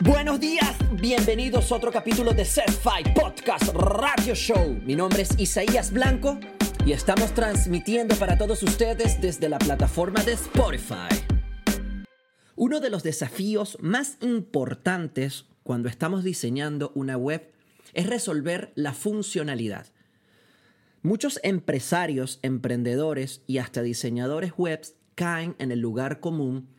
Buenos días, bienvenidos a otro capítulo de Set5 Podcast Radio Show. Mi nombre es Isaías Blanco y estamos transmitiendo para todos ustedes desde la plataforma de Spotify. Uno de los desafíos más importantes cuando estamos diseñando una web es resolver la funcionalidad. Muchos empresarios, emprendedores y hasta diseñadores webs caen en el lugar común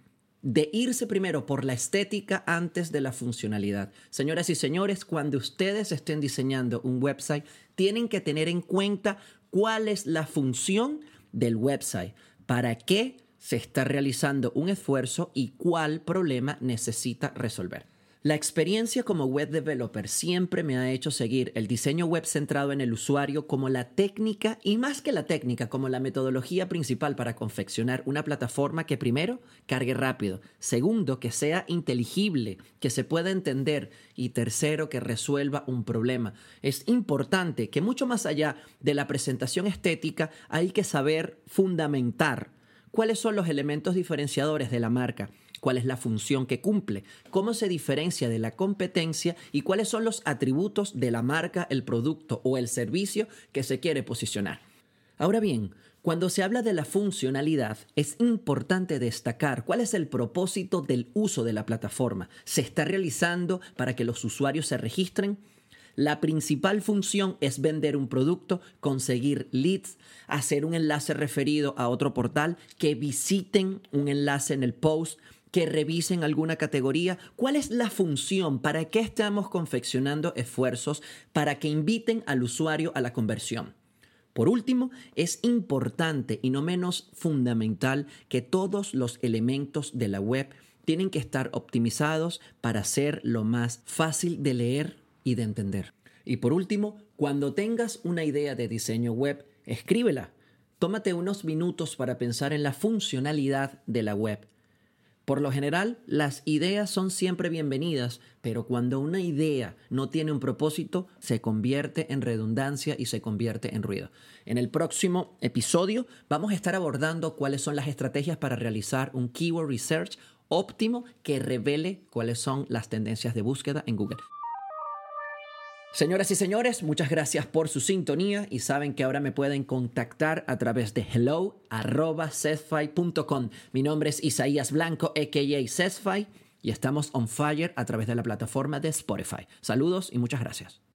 de irse primero por la estética antes de la funcionalidad. Señoras y señores, cuando ustedes estén diseñando un website, tienen que tener en cuenta cuál es la función del website, para qué se está realizando un esfuerzo y cuál problema necesita resolver. La experiencia como web developer siempre me ha hecho seguir el diseño web centrado en el usuario como la técnica y más que la técnica, como la metodología principal para confeccionar una plataforma que primero cargue rápido, segundo que sea inteligible, que se pueda entender y tercero que resuelva un problema. Es importante que mucho más allá de la presentación estética hay que saber fundamentar cuáles son los elementos diferenciadores de la marca cuál es la función que cumple, cómo se diferencia de la competencia y cuáles son los atributos de la marca, el producto o el servicio que se quiere posicionar. Ahora bien, cuando se habla de la funcionalidad, es importante destacar cuál es el propósito del uso de la plataforma. ¿Se está realizando para que los usuarios se registren? La principal función es vender un producto, conseguir leads, hacer un enlace referido a otro portal, que visiten un enlace en el post, que revisen alguna categoría. ¿Cuál es la función? ¿Para qué estamos confeccionando esfuerzos para que inviten al usuario a la conversión? Por último, es importante y no menos fundamental que todos los elementos de la web tienen que estar optimizados para ser lo más fácil de leer y de entender. Y por último, cuando tengas una idea de diseño web, escríbela. Tómate unos minutos para pensar en la funcionalidad de la web por lo general, las ideas son siempre bienvenidas, pero cuando una idea no tiene un propósito, se convierte en redundancia y se convierte en ruido. En el próximo episodio vamos a estar abordando cuáles son las estrategias para realizar un keyword research óptimo que revele cuáles son las tendencias de búsqueda en Google. Señoras y señores, muchas gracias por su sintonía y saben que ahora me pueden contactar a través de hello.sesfi.com. Mi nombre es Isaías Blanco, a.k.a. Sesfi, y estamos on fire a través de la plataforma de Spotify. Saludos y muchas gracias.